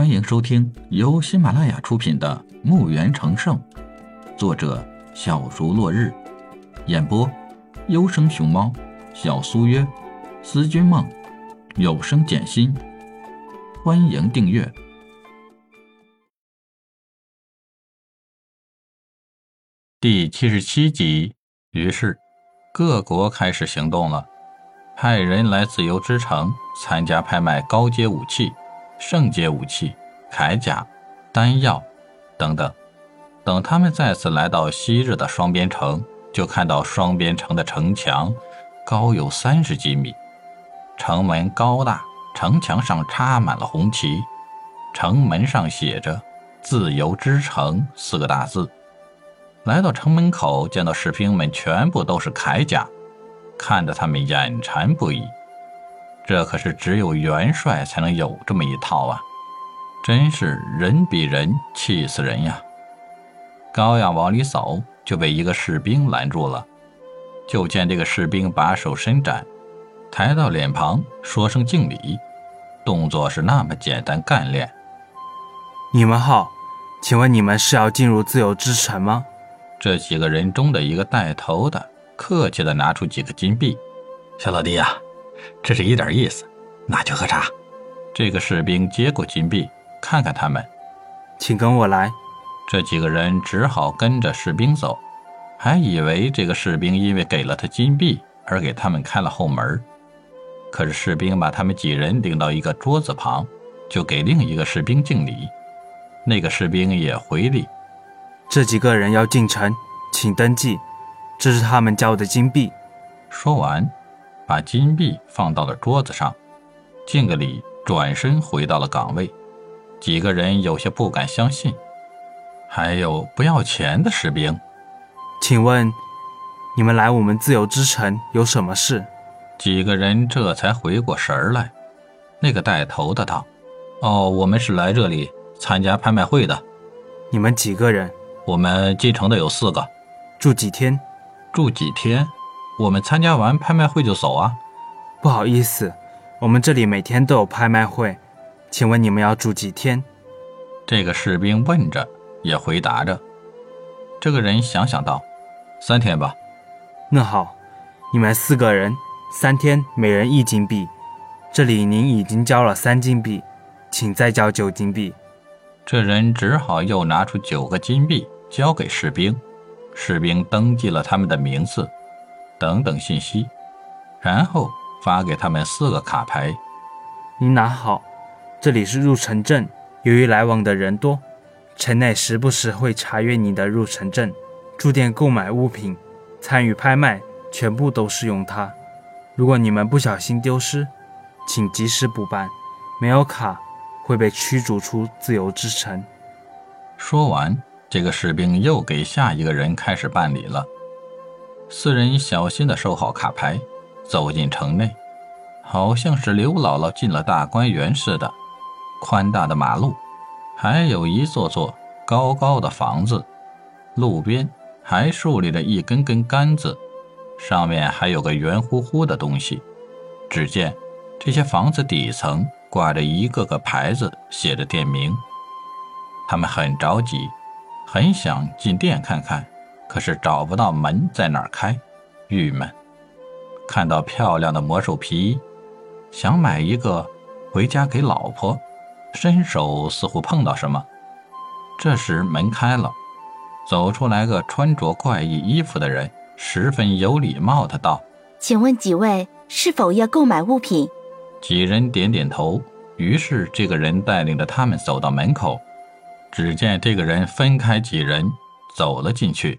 欢迎收听由喜马拉雅出品的《墓园成圣》，作者小竹落日，演播优生熊猫、小苏约、思君梦、有声简心。欢迎订阅第七十七集。于是，各国开始行动了，派人来自由之城参加拍卖高阶武器。圣阶武器、铠甲、丹药等等。等他们再次来到昔日的双边城，就看到双边城的城墙高有三十几米，城门高大，城墙上插满了红旗，城门上写着“自由之城”四个大字。来到城门口，见到士兵们全部都是铠甲，看得他们眼馋不已。这可是只有元帅才能有这么一套啊！真是人比人气死人呀！刚要往里走，就被一个士兵拦住了。就见这个士兵把手伸展，抬到脸庞，说声敬礼，动作是那么简单干练。你们好，请问你们是要进入自由之城吗？这几个人中的一个带头的，客气的拿出几个金币：“小老弟呀。”这是一点意思，那就喝茶。这个士兵接过金币，看看他们，请跟我来。这几个人只好跟着士兵走，还以为这个士兵因为给了他金币而给他们开了后门。可是士兵把他们几人领到一个桌子旁，就给另一个士兵敬礼。那个士兵也回礼。这几个人要进城，请登记。这是他们交的金币。说完。把金币放到了桌子上，敬个礼，转身回到了岗位。几个人有些不敢相信，还有不要钱的士兵。请问，你们来我们自由之城有什么事？几个人这才回过神来。那个带头的道：“哦，我们是来这里参加拍卖会的。你们几个人？我们进城的有四个。住几天？住几天？”我们参加完拍卖会就走啊！不好意思，我们这里每天都有拍卖会，请问你们要住几天？这个士兵问着，也回答着。这个人想想道：“三天吧。”那好，你们四个人三天，每人一金币。这里您已经交了三金币，请再交九金币。这人只好又拿出九个金币交给士兵，士兵登记了他们的名字。等等信息，然后发给他们四个卡牌。您拿好，这里是入城证。由于来往的人多，城内时不时会查阅你的入城证。住店购买物品、参与拍卖，全部都是用它。如果你们不小心丢失，请及时补办。没有卡，会被驱逐出自由之城。说完，这个士兵又给下一个人开始办理了。四人小心地收好卡牌，走进城内，好像是刘姥姥进了大观园似的。宽大的马路，还有一座座高高的房子，路边还竖立着一根根杆子，上面还有个圆乎乎的东西。只见这些房子底层挂着一个个牌子，写着店名。他们很着急，很想进店看看。可是找不到门在哪儿开，郁闷。看到漂亮的魔兽皮，想买一个回家给老婆，伸手似乎碰到什么。这时门开了，走出来个穿着怪异衣服的人，十分有礼貌的道：“请问几位是否要购买物品？”几人点点头。于是这个人带领着他们走到门口，只见这个人分开几人走了进去。